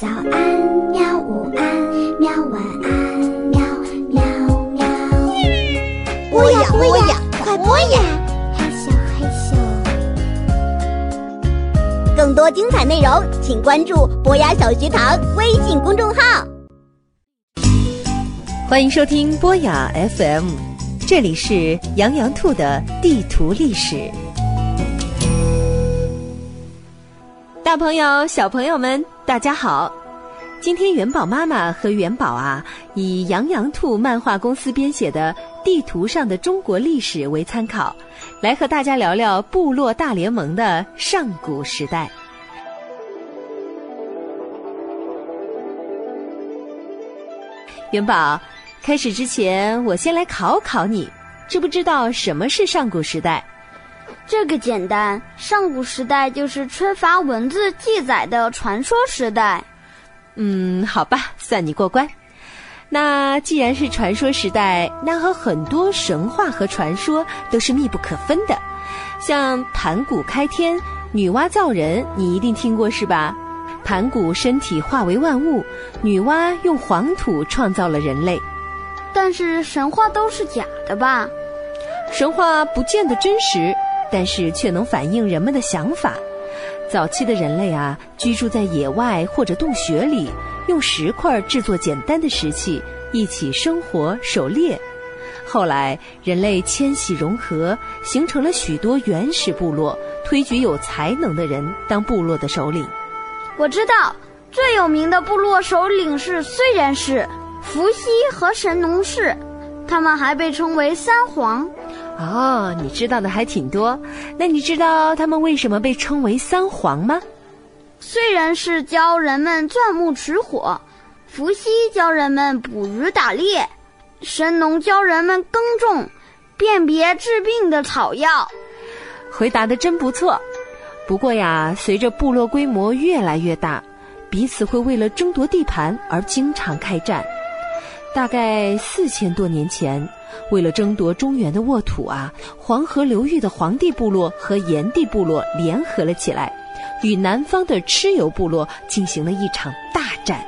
早安，喵！午安，喵！晚安，喵喵喵。播呀播呀，快播呀！害羞害羞。更多精彩内容，请关注博雅小学堂微信公众号。欢迎收听博雅 FM，这里是羊羊兔的地图历史。大朋友、小朋友们，大家好！今天元宝妈妈和元宝啊，以羊羊兔漫画公司编写的《地图上的中国历史》为参考，来和大家聊聊部落大联盟的上古时代。元宝，开始之前，我先来考考你，知不知道什么是上古时代？这个简单，上古时代就是缺乏文字记载的传说时代。嗯，好吧，算你过关。那既然是传说时代，那和很多神话和传说都是密不可分的。像盘古开天、女娲造人，你一定听过是吧？盘古身体化为万物，女娲用黄土创造了人类。但是神话都是假的吧？神话不见得真实。但是却能反映人们的想法。早期的人类啊，居住在野外或者洞穴里，用石块制作简单的石器，一起生活狩猎。后来人类迁徙融合，形成了许多原始部落，推举有才能的人当部落的首领。我知道最有名的部落首领是燧人氏、伏羲和神农氏，他们还被称为三皇。哦，你知道的还挺多。那你知道他们为什么被称为三皇吗？虽然是教人们钻木取火，伏羲教人们捕鱼打猎，神农教人们耕种，辨别治病的草药。回答的真不错。不过呀，随着部落规模越来越大，彼此会为了争夺地盘而经常开战。大概四千多年前。为了争夺中原的沃土啊，黄河流域的黄帝部落和炎帝部落联合了起来，与南方的蚩尤部落进行了一场大战。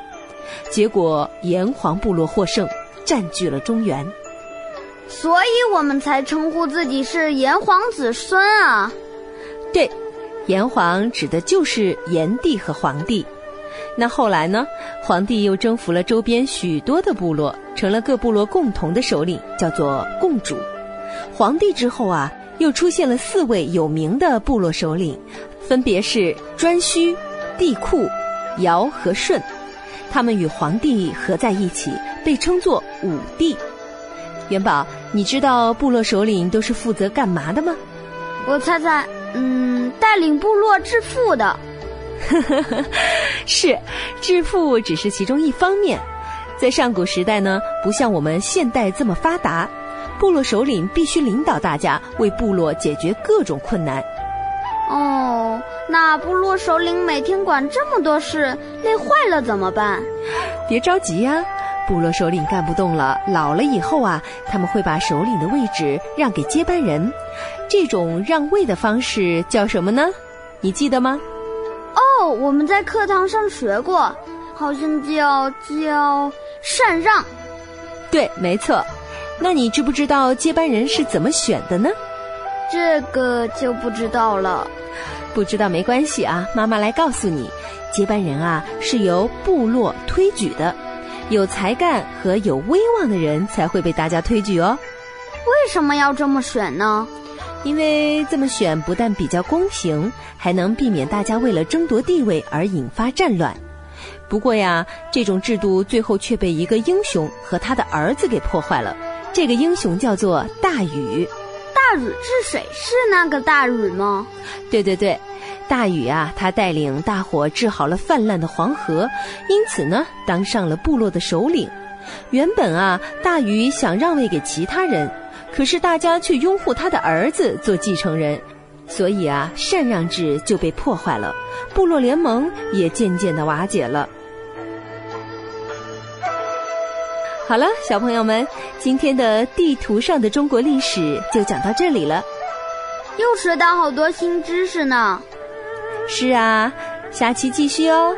结果炎黄部落获胜，占据了中原。所以我们才称呼自己是炎黄子孙啊。对，炎黄指的就是炎帝和黄帝。那后来呢？皇帝又征服了周边许多的部落，成了各部落共同的首领，叫做共主。皇帝之后啊，又出现了四位有名的部落首领，分别是颛顼、帝喾、尧和舜。他们与皇帝合在一起，被称作五帝。元宝，你知道部落首领都是负责干嘛的吗？我猜猜，嗯，带领部落致富的。呵呵呵，是，致富只是其中一方面。在上古时代呢，不像我们现代这么发达，部落首领必须领导大家，为部落解决各种困难。哦，那部落首领每天管这么多事，累坏了怎么办？别着急呀，部落首领干不动了，老了以后啊，他们会把首领的位置让给接班人。这种让位的方式叫什么呢？你记得吗？哦，我们在课堂上学过，好像叫叫禅让。对，没错。那你知不知道接班人是怎么选的呢？这个就不知道了。不知道没关系啊，妈妈来告诉你，接班人啊是由部落推举的，有才干和有威望的人才会被大家推举哦。为什么要这么选呢？因为这么选不但比较公平，还能避免大家为了争夺地位而引发战乱。不过呀，这种制度最后却被一个英雄和他的儿子给破坏了。这个英雄叫做大禹。大禹治水是那个大禹吗？对对对，大禹啊，他带领大伙治好了泛滥的黄河，因此呢，当上了部落的首领。原本啊，大禹想让位给其他人。可是大家却拥护他的儿子做继承人，所以啊，禅让制就被破坏了，部落联盟也渐渐的瓦解了。好了，小朋友们，今天的地图上的中国历史就讲到这里了，又学到好多新知识呢。是啊，下期继续哦。